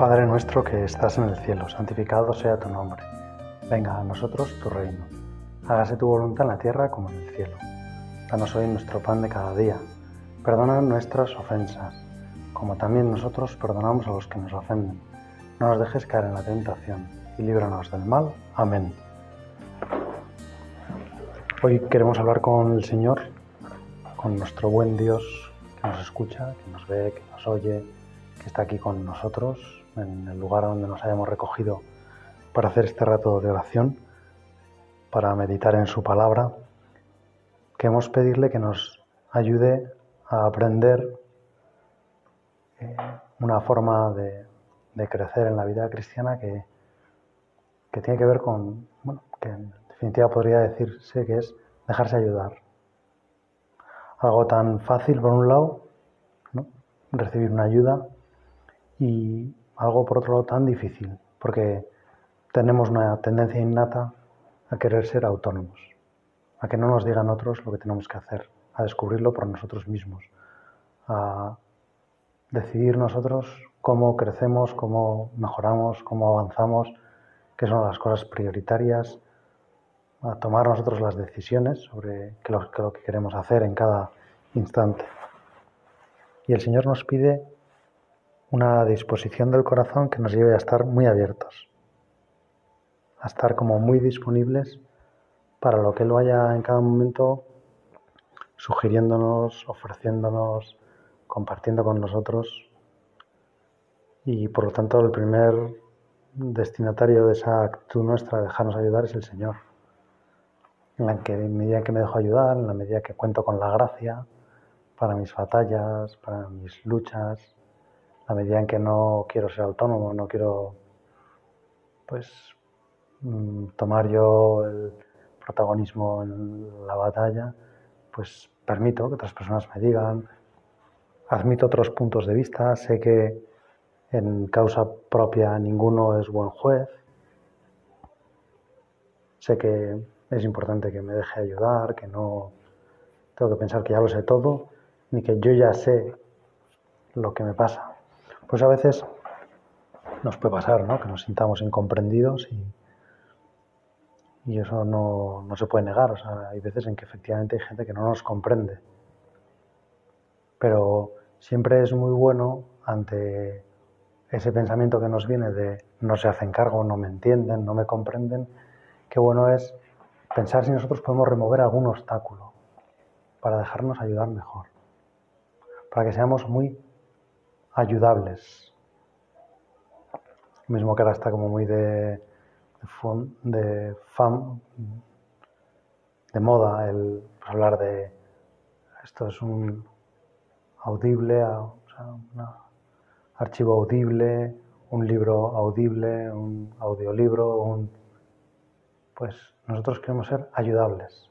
Padre nuestro que estás en el cielo, santificado sea tu nombre. Venga a nosotros tu reino. Hágase tu voluntad en la tierra como en el cielo. Danos hoy nuestro pan de cada día. Perdona nuestras ofensas, como también nosotros perdonamos a los que nos ofenden. No nos dejes caer en la tentación y líbranos del mal. Amén. Hoy queremos hablar con el Señor, con nuestro buen Dios que nos escucha, que nos ve, que nos oye, que está aquí con nosotros en el lugar donde nos hayamos recogido para hacer este rato de oración, para meditar en su palabra. Queremos pedirle que nos ayude a aprender eh, una forma de, crecer en la vida cristiana que, que tiene que ver con, bueno, que en definitiva podría decirse que es dejarse ayudar. Algo tan fácil por un lado, recibir una ayuda, y algo por otro lado tan difícil, porque tenemos una tendencia innata a querer ser autónomos, a que no nos digan otros lo que tenemos que hacer, a descubrirlo por nosotros mismos, a decidir nosotros cómo crecemos, cómo mejoramos, cómo avanzamos, qué son las cosas prioritarias, a tomar nosotros las decisiones sobre lo, lo que queremos hacer en cada instante. Y el Señor nos pide una disposición del corazón que nos lleve a estar muy abiertos, a estar como muy disponibles para lo que Él vaya en cada momento sugiriéndonos, ofreciéndonos, compartiendo con nosotros. Y por lo tanto el primer destinatario de esa actitud nuestra de dejarnos ayudar es el Señor. En la que en medida que me dejo ayudar, en la medida que cuento con la gracia para mis batallas, para mis luchas, a medida en que no quiero ser autónomo, no quiero pues mm, tomar yo el protagonismo en la batalla, pues permito que otras personas me digan, admito otros puntos de vista, sé que en causa propia ninguno es buen juez, sé que es importante que me deje ayudar, que no tengo que pensar que ya lo sé todo, ni que yo ya sé lo que me pasa. Pues a veces nos puede pasar, ¿no? Que nos sintamos incomprendidos y, y eso no, no, se puede negar. O sea, hay veces en que efectivamente hay gente que no nos comprende. Pero siempre es muy bueno ante ese pensamiento que nos viene de no se hacen cargo, no me entienden, no me comprenden, qué bueno es pensar si nosotros podemos remover algún obstáculo para dejarnos ayudar mejor, para que seamos muy ayudables. mismo que ahora está como muy de, fam, de moda el pues, hablar de esto es un audible, o sea, un archivo audible, un libro audible, un audiolibro, un pues nosotros queremos ser ayudables,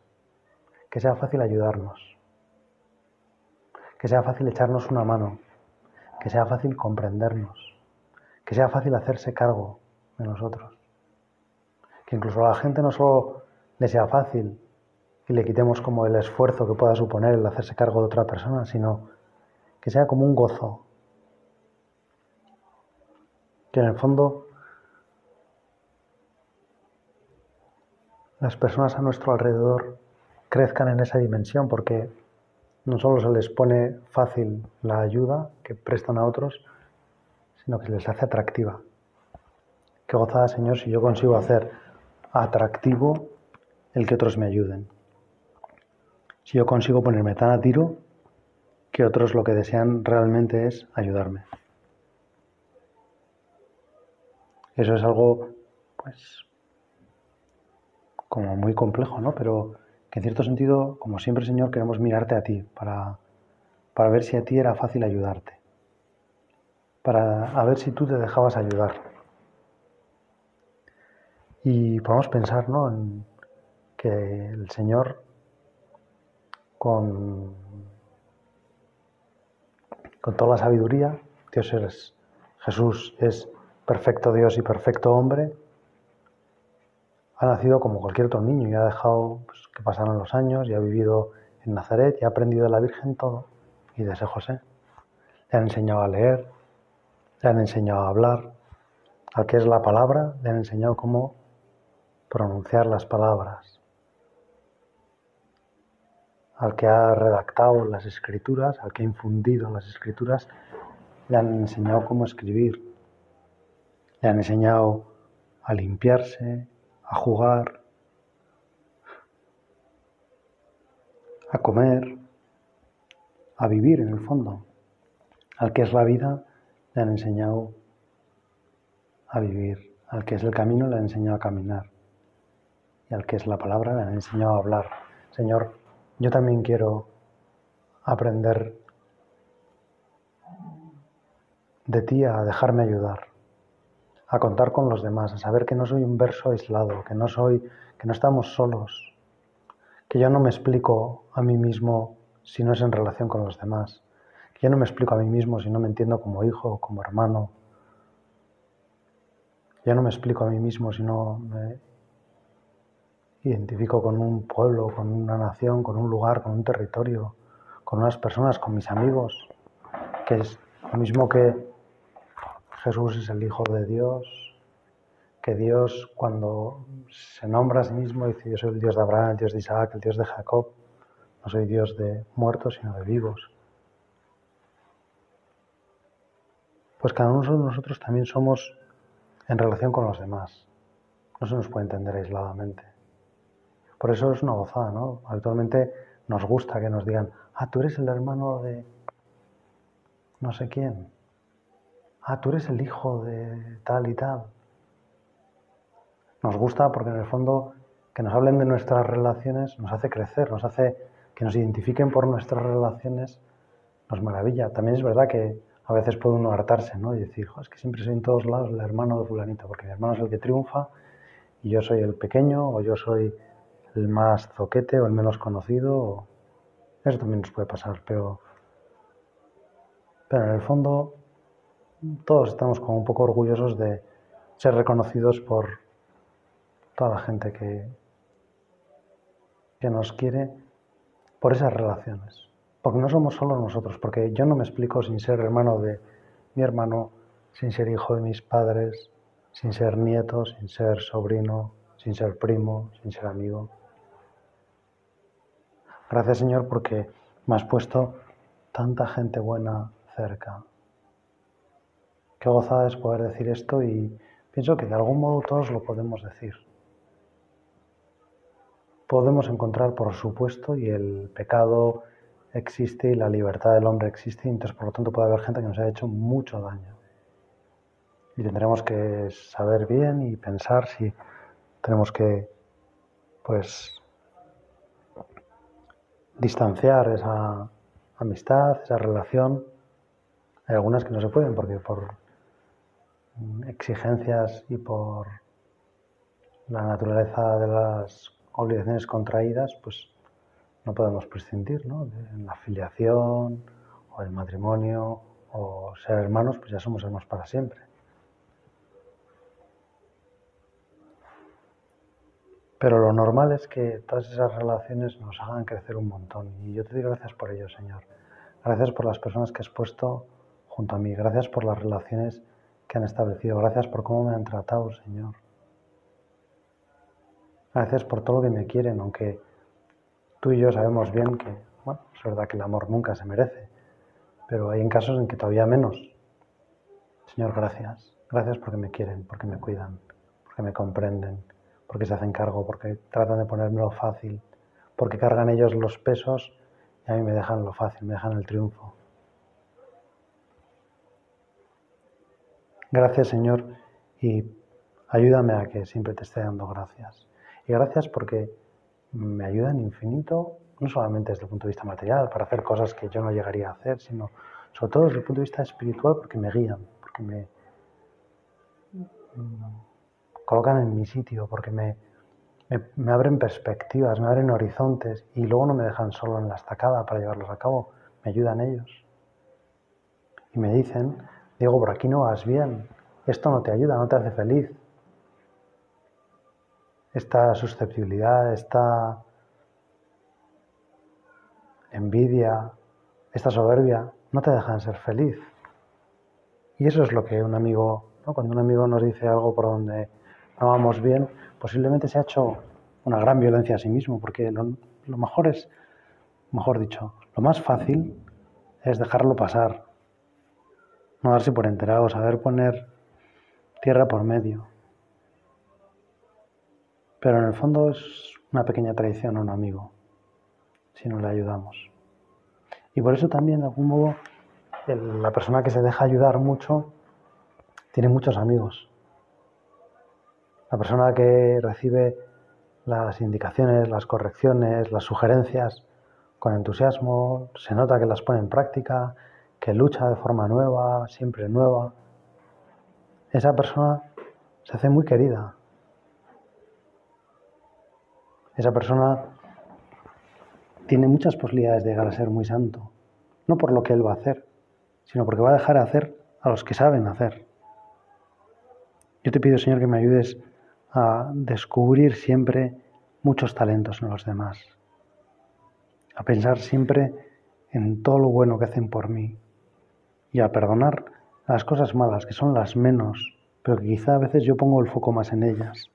que sea fácil ayudarnos, que sea fácil echarnos una mano, que sea fácil comprendernos, que sea fácil hacerse cargo de nosotros. Que incluso a la gente no solo le sea fácil y le quitemos como el esfuerzo que pueda suponer el hacerse cargo de otra persona, sino que sea como un gozo. Que en el fondo las personas a nuestro alrededor crezcan en esa dimensión porque no solo se les pone fácil la ayuda que prestan a otros, sino que se les hace atractiva. Qué gozada, Señor, si yo consigo hacer atractivo el que otros me ayuden. Si yo consigo ponerme tan a tiro que otros lo que desean realmente es ayudarme. Eso es algo, pues, como muy complejo, ¿no? Pero que en cierto sentido, como siempre, Señor, queremos mirarte a ti para, para ver si a ti era fácil ayudarte, para a ver si tú te dejabas ayudar. Y podemos pensar que el Señor con, con toda la sabiduría, Dios es, Jesús es perfecto Dios y perfecto hombre, ha nacido como cualquier otro niño y ha dejado pues, que pasaran los años y ha vivido en Nazaret y ha aprendido de la Virgen todo y de ese José. Le han enseñado a leer, le han enseñado a hablar, Al que es la palabra, le han enseñado cómo pronunciar las palabras. Al que ha redactado las escrituras, al que ha infundido las escrituras, le han enseñado cómo escribir. Le han enseñado a limpiarse, a jugar, a comer, a vivir en el fondo. Al que es la vida, le han enseñado a vivir. Al que es el camino, le han enseñado a caminar. Y al que es la palabra, le han enseñado a hablar. Señor, yo también quiero aprender de ti a dejarme ayudar, a contar con los demás, a saber que no soy un verso aislado, que no soy, que no estamos solos, que yo no me explico a mí mismo si no es en relación con los demás, que yo no me explico a mí mismo si no me entiendo como hijo, como hermano, yo no me explico a mí mismo si no me identifico con un pueblo, con una nación, con un lugar, con un territorio, con unas personas, con mis amigos, que es lo mismo que Jesús es el Hijo de Dios, que Dios cuando se nombra a sí mismo dice yo soy el Dios de Abraham, el Dios de Isaac, el Dios de Jacob, no soy Dios de muertos sino de vivos. Pues cada uno de nosotros también somos en relación con los demás. No se nos puede entender aisladamente. Por eso es una gozada, ¿no? Habitualmente nos gusta que nos digan, ah, tú eres el hermano de no sé quién. Ah, tú eres el hijo de tal y tal. Nos gusta porque en el fondo que nos hablen de nuestras relaciones nos hace crecer, nos hace que nos identifiquen por nuestras relaciones, nos maravilla. También es verdad que a veces puede uno hartarse, ¿no? Y decir, es que siempre soy en todos lados el hermano de fulanito, porque mi hermano es el que triunfa y yo soy el pequeño o yo soy el más zoquete o el menos conocido. Eso también nos puede pasar, pero, pero en el fondo todos estamos como un poco orgullosos de ser reconocidos por toda la gente que, que nos quiere por esas relaciones. Porque no somos solo nosotros, porque yo no me explico sin ser hermano de mi hermano, sin ser hijo de mis padres, sin ser nieto, sin ser sobrino, sin ser primo, sin ser amigo. Gracias Señor porque me has puesto tanta gente buena cerca. Qué gozada es poder decir esto y pienso que de algún modo todos lo podemos decir. Podemos encontrar, por supuesto, y el pecado existe y la libertad del hombre existe, y entonces por lo tanto puede haber gente que nos haya hecho mucho daño. Y tendremos que saber bien y pensar si tenemos que, pues, distanciar esa amistad, esa relación. Hay algunas que no se pueden porque por exigencias y por la naturaleza de las obligaciones contraídas, pues no podemos prescindir, ¿no? De la filiación o el matrimonio o ser hermanos, pues ya somos hermanos para siempre. Pero lo normal es que todas esas relaciones nos hagan crecer un montón. Y yo te doy gracias por ello, Señor. Gracias por las personas que has puesto junto a mí. Gracias por las relaciones que han establecido. Gracias por cómo me han tratado, Señor. Gracias por todo lo que me quieren, aunque tú y yo sabemos bien que, bueno, es verdad que el amor nunca se merece, pero hay en casos en que todavía menos. Señor, gracias. Gracias porque me quieren, porque me cuidan, porque me comprenden, porque se hacen cargo, porque tratan de ponérmelo fácil, porque cargan ellos los pesos y a mí me dejan lo fácil, me dejan el triunfo. Gracias Señor y ayúdame a que siempre te esté dando gracias. Y gracias porque me ayudan infinito, no solamente desde el punto de vista material, para hacer cosas que yo no llegaría a hacer, sino sobre todo desde el punto de vista espiritual porque me guían, porque me colocan en mi sitio, porque me, me, abren perspectivas, me abren horizontes y luego no me dejan solo en la estacada para llevarlos a cabo, me ayudan ellos. Y me dicen, Diego, por aquí no vas bien, esto no te ayuda, no te hace feliz. Esta susceptibilidad, esta envidia, esta soberbia, no te dejan ser feliz. Y eso es lo que un amigo Cuando un amigo nos dice algo por donde no vamos bien, posiblemente se ha hecho una gran violencia a sí mismo, porque lo, lo mejor es, mejor dicho, lo más fácil es dejarlo pasar, no darse por enterado, saber poner tierra por medio. Pero en el fondo es una pequeña traición a un amigo, si no le ayudamos. Y por eso también, de algún modo, la persona que se deja ayudar mucho tiene muchos amigos. La persona que recibe las indicaciones, las correcciones, las sugerencias con entusiasmo, se nota que las pone en práctica, que lucha de forma nueva, siempre nueva. Esa persona se hace muy querida. Esa persona tiene muchas posibilidades de llegar a ser muy santo. No por lo que él va a hacer, sino porque va a dejar de hacer a los que saben hacer. Yo te pido, Señor, que me ayudes a descubrir siempre muchos talentos en los demás, a pensar siempre en todo lo bueno que hacen por mí y a perdonar las cosas malas, que son las menos, pero que quizá a veces yo pongo el foco más en ellas,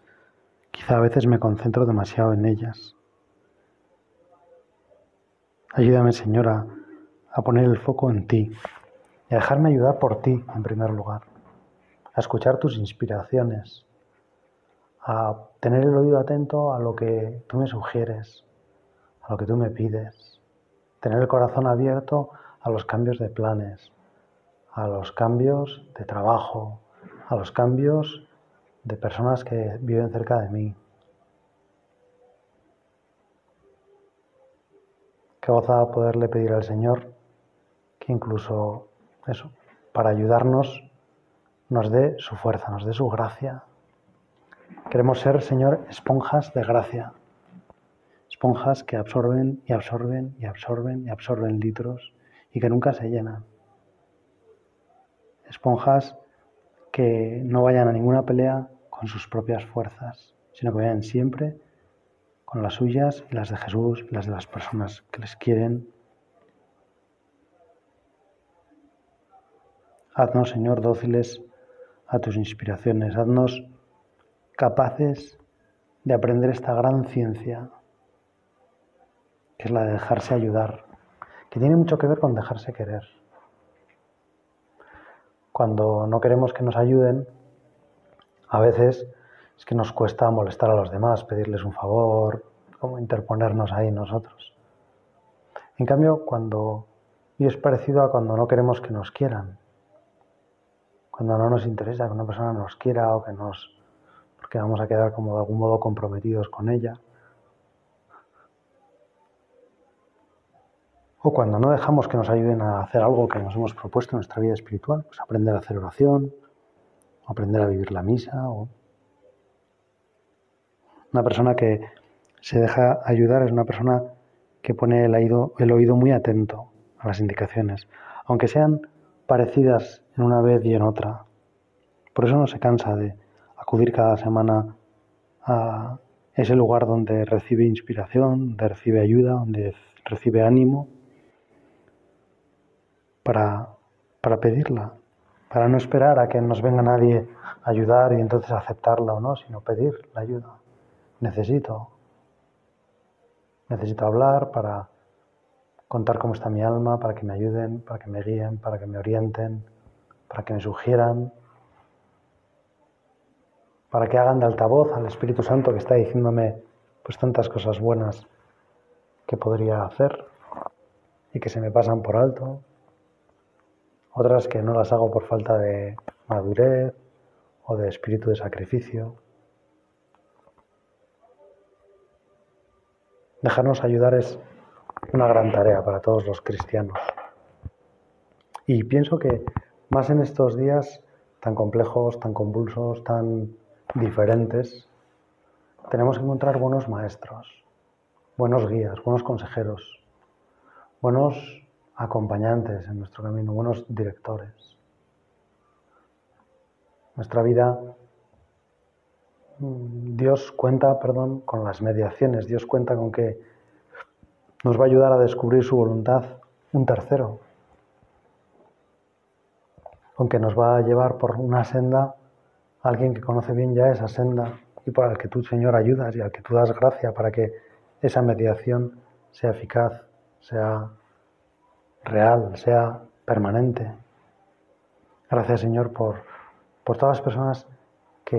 quizá a veces me concentro demasiado en ellas. Ayúdame, Señora, a poner el foco en ti y a dejarme ayudar por ti en primer lugar, a escuchar tus inspiraciones, a tener el oído atento a lo que tú me sugieres, a lo que tú me pides, tener el corazón abierto a los cambios de planes, a los cambios de trabajo, a los cambios de personas que viven cerca de mí. Qué gozada poderle pedir al Señor que incluso eso, para ayudarnos, nos dé su fuerza, nos dé su gracia. Queremos ser, Señor, esponjas de gracia, esponjas que absorben y absorben y absorben y absorben litros y que nunca se llenan esponjas que no vayan a ninguna pelea con sus propias fuerzas, sino que vayan siempre con las suyas y las de Jesús las de las personas que les quieren. Haznos, Señor, dóciles a tus inspiraciones. Haznos capaces de aprender esta gran ciencia, que es la de dejarse ayudar, que tiene mucho que ver con dejarse querer. Cuando no queremos que nos ayuden, a veces es que nos cuesta molestar a los demás, pedirles un favor, como interponernos ahí nosotros. En cambio, cuando y es parecido a cuando no queremos que nos quieran, cuando no nos interesa que una persona nos quiera o que nos porque vamos a quedar como de algún modo comprometidos con ella. O cuando no dejamos que nos ayuden a hacer algo que nos hemos propuesto en nuestra vida espiritual, pues aprender a hacer oración, aprender a vivir la misa. O... Una persona que se deja ayudar es una persona que pone el oído, el oído muy atento a las indicaciones, aunque sean parecidas en una vez y en otra. Por eso no se cansa de acudir cada semana a ese lugar donde recibe inspiración, donde recibe ayuda, donde recibe ánimo para, para pedirla, para no esperar a que nos venga nadie a ayudar y entonces aceptarla o no, sino pedir la ayuda. Necesito, necesito hablar para contar cómo está mi alma, para que me ayuden, para que me guíen, para que me orienten, para que me sugieran, para que hagan de altavoz al Espíritu Santo que está diciéndome pues tantas cosas buenas que podría hacer y que se me pasan por alto, otras que no las hago por falta de madurez o de espíritu de sacrificio. Dejarnos ayudar es una gran tarea para todos los cristianos. Y pienso que más en estos días tan complejos, tan convulsos, tan diferentes, tenemos que encontrar buenos maestros, buenos guías, buenos consejeros, buenos acompañantes en nuestro camino, buenos directores. Nuestra vida, mm, Dios cuenta, perdón, con las mediaciones, Dios cuenta con que nos va a ayudar a descubrir su voluntad un tercero. aunque nos va a llevar por una senda alguien que conoce bien ya esa senda y por el que tú, Señor, ayudas y al que tú das gracia para que esa mediación sea eficaz, sea real, sea permanente. Gracias, Señor, por, por todas las personas que,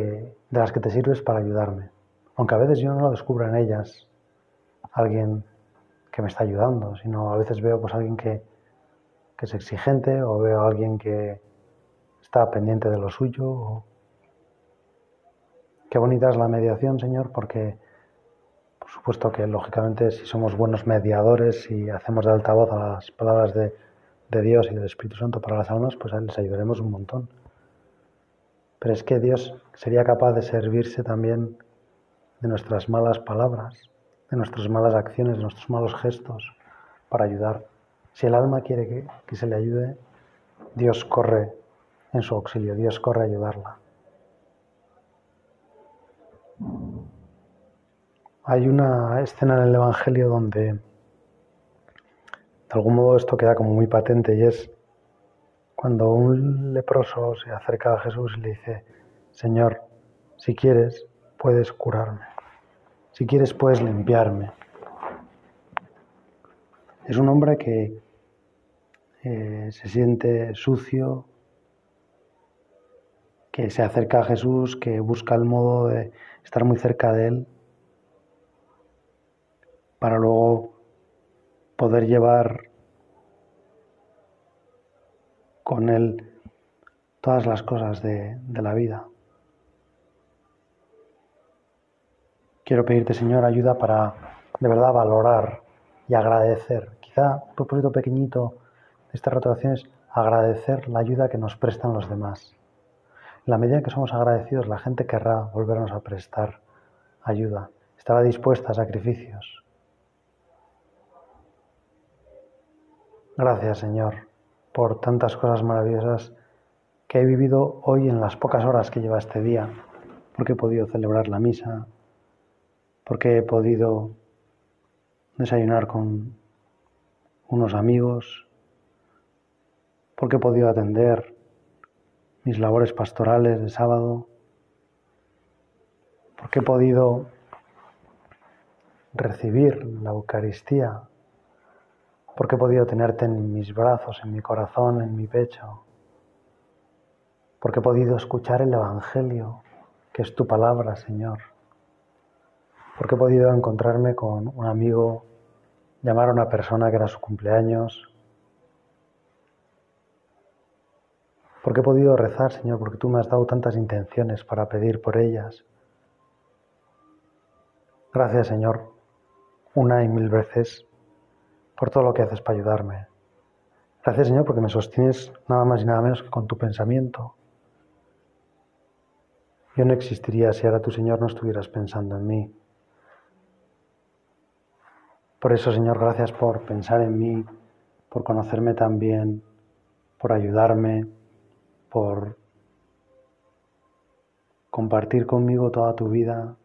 de las que te sirves para ayudarme. Aunque a veces yo no lo descubra en ellas, alguien que me está ayudando, sino a veces veo pues alguien que, que es exigente o veo a alguien que está pendiente de lo suyo. Qué bonita es la mediación, Señor, porque por supuesto que lógicamente si somos buenos mediadores y hacemos de altavoz a las palabras de, de Dios y del Espíritu Santo para las almas, pues les ayudaremos un montón. Pero es que Dios sería capaz de servirse también de nuestras malas palabras, de nuestras malas acciones, de nuestros malos gestos para ayudar. Si el alma quiere que, que se le ayude, Dios corre en su auxilio, Dios corre a ayudarla. Hay una escena en el Evangelio donde de algún modo esto queda como muy patente y es cuando un leproso se acerca a Jesús y le dice, Señor, si quieres, puedes curarme. Si quieres, puedes limpiarme. Es un hombre que eh, se siente sucio, que se acerca a Jesús, que busca el modo de estar muy cerca de Él, para luego poder llevar con Él todas las cosas de, la vida. Quiero pedirte, Señor, ayuda para de verdad valorar y agradecer. Quizá un propósito pequeñito de esta rotación es agradecer la ayuda que nos prestan los demás. En la medida que somos agradecidos, la gente querrá volvernos a prestar ayuda, estará dispuesta a sacrificios. Gracias, Señor, por tantas cosas maravillosas que he vivido hoy en las pocas horas que lleva este día, porque he podido celebrar la misa, porque he podido desayunar con unos amigos, porque he podido atender mis labores pastorales de sábado, porque he podido recibir la Eucaristía porque he podido tenerte en mis brazos, en mi corazón, en mi pecho, porque he podido escuchar el Evangelio, que es tu palabra, Señor, porque he podido encontrarme con un amigo, llamar a una persona que era su cumpleaños, porque he podido rezar, Señor, porque tú me has dado tantas intenciones para pedir por ellas. Gracias, Señor, una y mil veces por todo lo que haces para ayudarme. Gracias Señor porque me sostienes nada más y nada menos que con tu pensamiento. Yo no existiría si ahora tu Señor no estuvieras pensando en mí. Por eso Señor, gracias por pensar en mí, por conocerme tan bien, por ayudarme, por compartir conmigo toda tu vida,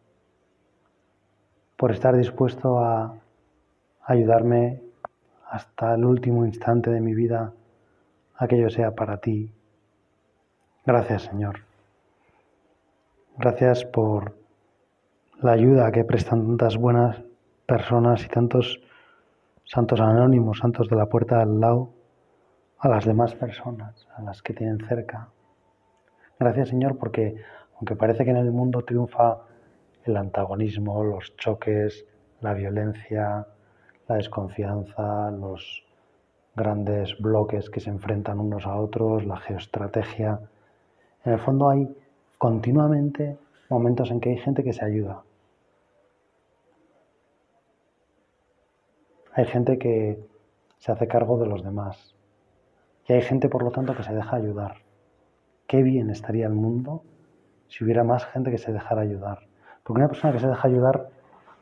por estar dispuesto a ayudarme hasta el último instante de mi vida aquello sea para ti. Gracias Señor. Gracias por la ayuda que prestan tantas buenas personas y tantos santos anónimos, santos de la puerta al lado, a las demás personas, a las que tienen cerca. Gracias Señor porque aunque parece que en el mundo triunfa el antagonismo, los choques, la violencia, la desconfianza, los grandes bloques que se enfrentan unos a otros, la geoestrategia. En el fondo hay continuamente momentos en que hay gente que se ayuda. Hay gente que se hace cargo de los demás. Y hay gente, por lo tanto, que se deja ayudar. Qué bien estaría el mundo si hubiera más gente que se dejara ayudar. Porque una persona que se deja ayudar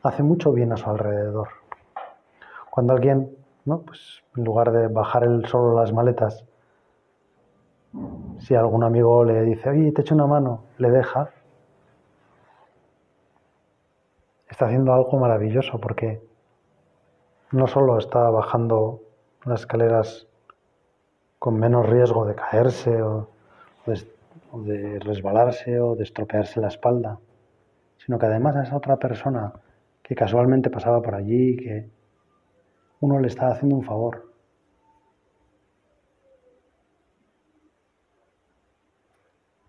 hace mucho bien a su alrededor. Cuando alguien, ¿no? pues en lugar de bajar solo las maletas, si algún amigo le dice, oye, te echo una mano, le deja, está haciendo algo maravilloso porque no solo está bajando las escaleras con menos riesgo de caerse o o de resbalarse o de estropearse la espalda, sino que además a esa otra persona que casualmente pasaba por allí, que uno le estaba haciendo un favor.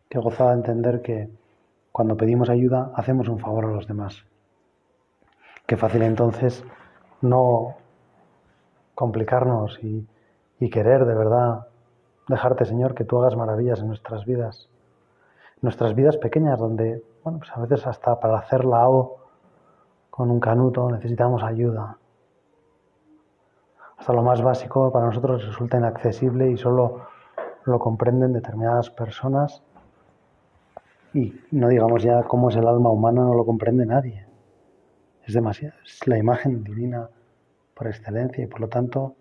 Qué gozada entender que cuando pedimos ayuda hacemos un favor a los demás. Qué fácil entonces no complicarnos y, querer de verdad dejarte, Señor, que tú hagas maravillas en nuestras vidas. Nuestras vidas pequeñas, donde, bueno, pues a veces hasta para hacer la O con un canuto necesitamos ayuda. Hasta lo más básico para nosotros resulta inaccesible y solo lo comprenden determinadas personas y no digamos ya cómo es el alma humana, no lo comprende nadie. Es demasiado, es la imagen divina por excelencia y por lo tanto,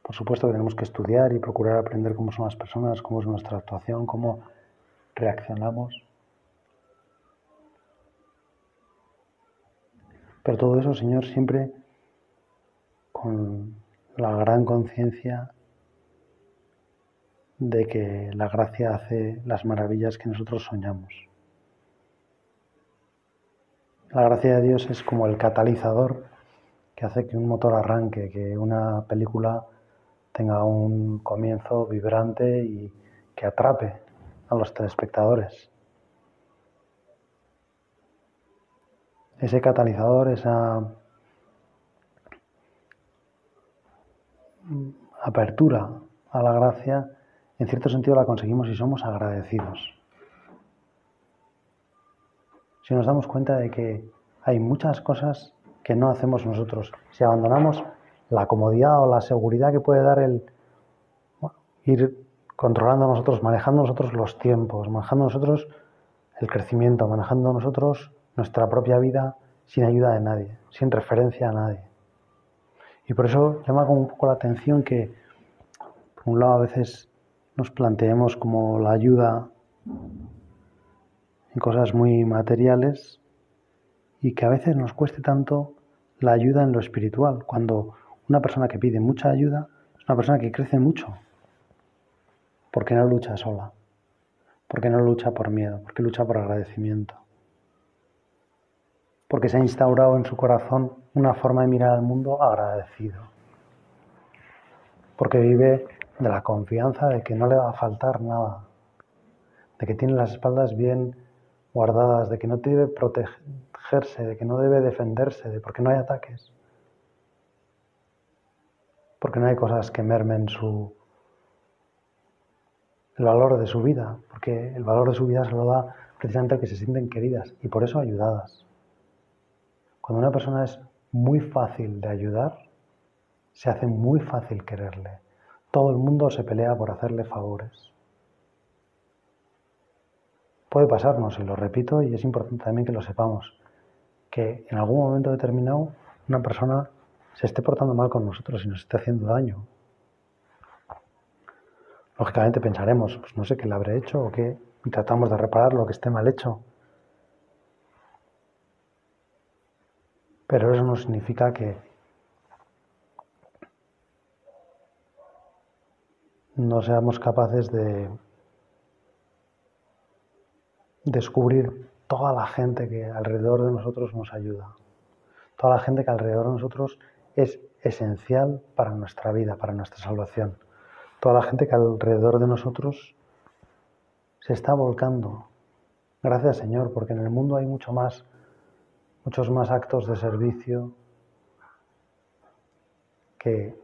por supuesto que tenemos que estudiar y procurar aprender cómo son las personas, cómo es nuestra actuación, cómo reaccionamos. Pero todo eso, Señor, siempre con la gran conciencia de que la gracia hace las maravillas que nosotros soñamos. La gracia de Dios es como el catalizador que hace que un motor arranque, que una película tenga un comienzo vibrante y que atrape a los telespectadores. Ese catalizador, esa apertura a la gracia, en cierto sentido la conseguimos si somos agradecidos. Si nos damos cuenta de que hay muchas cosas que no hacemos nosotros, si abandonamos la comodidad o la seguridad que puede dar el ir controlando nosotros, manejando nosotros los tiempos, manejando nosotros el crecimiento, manejando nosotros nuestra propia vida sin ayuda de nadie, sin referencia a nadie. Y por eso llama como un poco la atención que, por un lado, a veces nos planteemos como la ayuda en cosas muy materiales y que a veces nos cueste tanto la ayuda en lo espiritual, cuando una persona que pide mucha ayuda es una persona que crece mucho, porque no lucha sola, porque no lucha por miedo, porque lucha por agradecimiento, porque se ha instaurado en su corazón una forma de mirar al mundo agradecido, porque vive de la confianza de que no le va a faltar nada, de que tiene las espaldas bien guardadas, de que no debe protegerse, de que no debe defenderse, de porque no hay ataques, porque no hay cosas que mermen su el valor de su vida, porque el valor de su vida se lo da precisamente a que se sienten queridas y por eso ayudadas. Cuando una persona es muy fácil de ayudar, se hace muy fácil quererle. Todo el mundo se pelea por hacerle favores. Puede pasarnos, y lo repito, y es importante también que lo sepamos, que en algún momento determinado una persona se esté portando mal con nosotros y nos esté haciendo daño. Lógicamente pensaremos, pues no sé qué le habré hecho o qué, y tratamos de reparar lo que esté mal hecho. Pero eso no significa que no seamos capaces de descubrir toda la gente que alrededor de nosotros nos ayuda, toda la gente que alrededor de nosotros es esencial para nuestra vida, para nuestra salvación, toda la gente que alrededor de nosotros se está volcando. Gracias Señor, porque en el mundo hay mucho más, muchos más actos de servicio que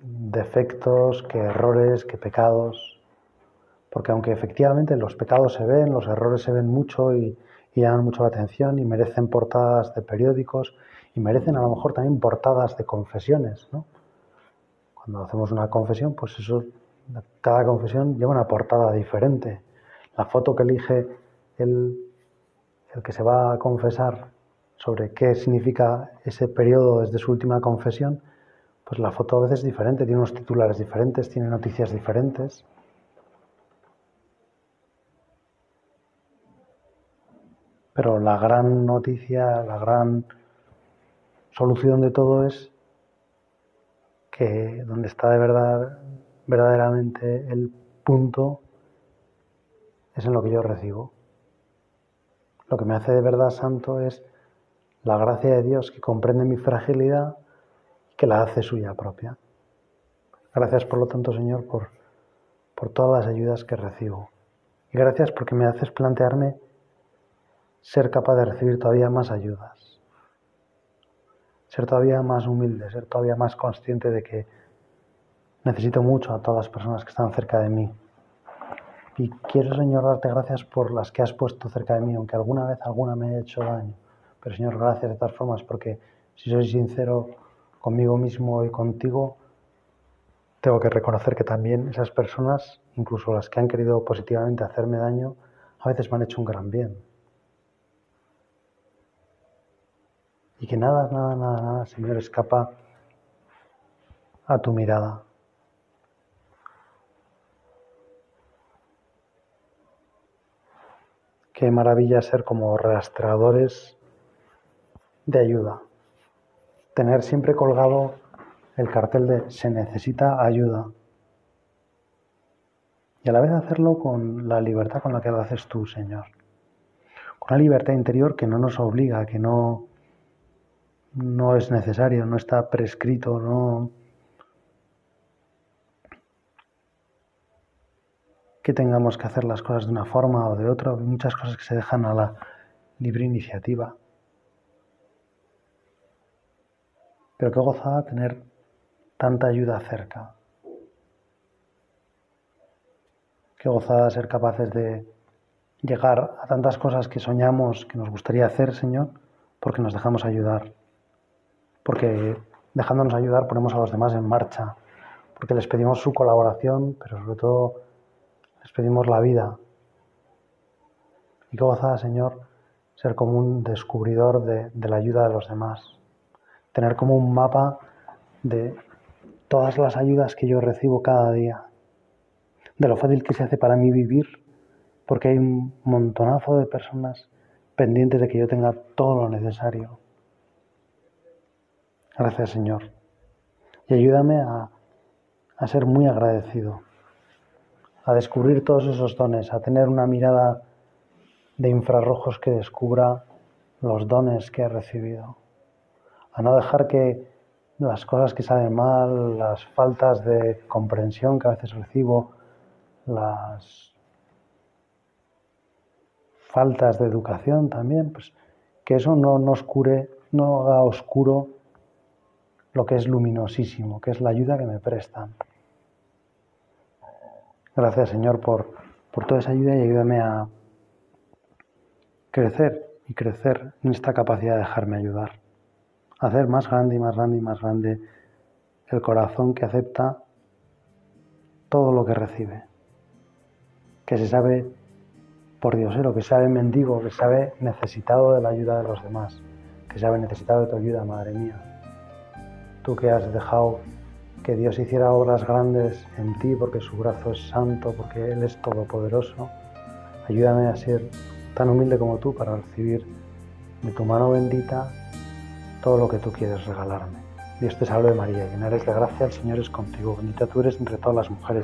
defectos, que errores, que pecados. Porque aunque efectivamente los pecados se ven, los errores se ven mucho y, llaman mucho la atención y merecen portadas de periódicos y merecen a lo mejor también portadas de confesiones. Cuando hacemos una confesión, pues eso, cada confesión lleva una portada diferente. La foto que elige el, el que se va a confesar sobre qué significa ese periodo desde su última confesión, pues la foto a veces es diferente, tiene unos titulares diferentes, tiene noticias diferentes. Pero la gran noticia, la gran solución de todo es que donde está de verdad, verdaderamente el punto es en lo que yo recibo. Lo que me hace de verdad santo es la gracia de Dios que comprende mi fragilidad y que la hace suya propia. Gracias, por lo tanto, Señor, por, por todas las ayudas que recibo. Y gracias porque me haces plantearme ser capaz de recibir todavía más ayudas. Ser todavía más humilde, ser todavía más consciente de que necesito mucho a todas las personas que están cerca de mí. Y quiero, Señor, darte gracias por las que has puesto cerca de mí, aunque alguna vez alguna me haya hecho daño. Pero, Señor, gracias de todas formas, porque si soy sincero conmigo mismo y contigo, tengo que reconocer que también esas personas, incluso las que han querido positivamente hacerme daño, a veces me han hecho un gran bien. Y que nada, nada, nada, nada, Señor, escapa a tu mirada. Qué maravilla ser como rastreadores de ayuda. Tener siempre colgado el cartel de se necesita ayuda. Y a la vez hacerlo con la libertad con la que lo haces tú, Señor. Con una libertad interior que no nos obliga, que no, no es necesario, no está prescrito, no. Que tengamos que hacer las cosas de una forma o de otra, hay muchas cosas que se dejan a la libre iniciativa. Pero qué gozada tener tanta ayuda cerca. Qué gozada ser capaces de llegar a tantas cosas que soñamos, que nos gustaría hacer, Señor, porque nos dejamos ayudar. Porque dejándonos ayudar ponemos a los demás en marcha. Porque les pedimos su colaboración, pero sobre todo les pedimos la vida. Y gozada, Señor, ser como un descubridor de, la ayuda de los demás. Tener como un mapa de todas las ayudas que yo recibo cada día, de lo fácil que se hace para mí vivir, porque hay un montonazo de personas pendientes de que yo tenga todo lo necesario. Gracias Señor. Y ayúdame a ser muy agradecido, a descubrir todos esos dones, a tener una mirada de infrarrojos que descubra los dones que he recibido, a no dejar que las cosas que salen mal, las faltas de comprensión que a veces recibo, las faltas de educación también, pues que eso no nos cure, no haga oscuro lo que es luminosísimo, que es la ayuda que me prestan. Gracias Señor por, por toda esa ayuda y ayúdame a crecer y crecer en esta capacidad de dejarme ayudar. Hacer más grande y más grande y más grande el corazón que acepta todo lo que recibe, que se sabe por Diosero, que sabe mendigo, que sabe necesitado de la ayuda de los demás, que sabe necesitado de tu ayuda, Madre mía. Tú que has dejado que Dios hiciera obras grandes en ti porque su brazo es santo, porque Él es todopoderoso, ayúdame a ser tan humilde como tú para recibir de tu mano bendita todo lo que tú quieres regalarme. Dios te salve María, llena eres de gracia, el Señor es contigo, bendita tú eres entre todas las mujeres,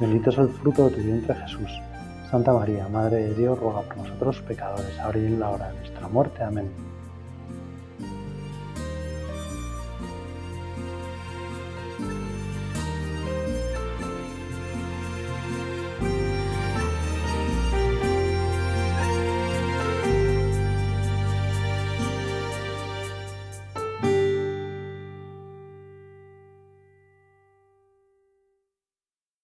bendito es el fruto de tu vientre Jesús. Santa María, Madre de Dios, ruega por nosotros pecadores, ahora y en la hora de nuestra muerte. Amén.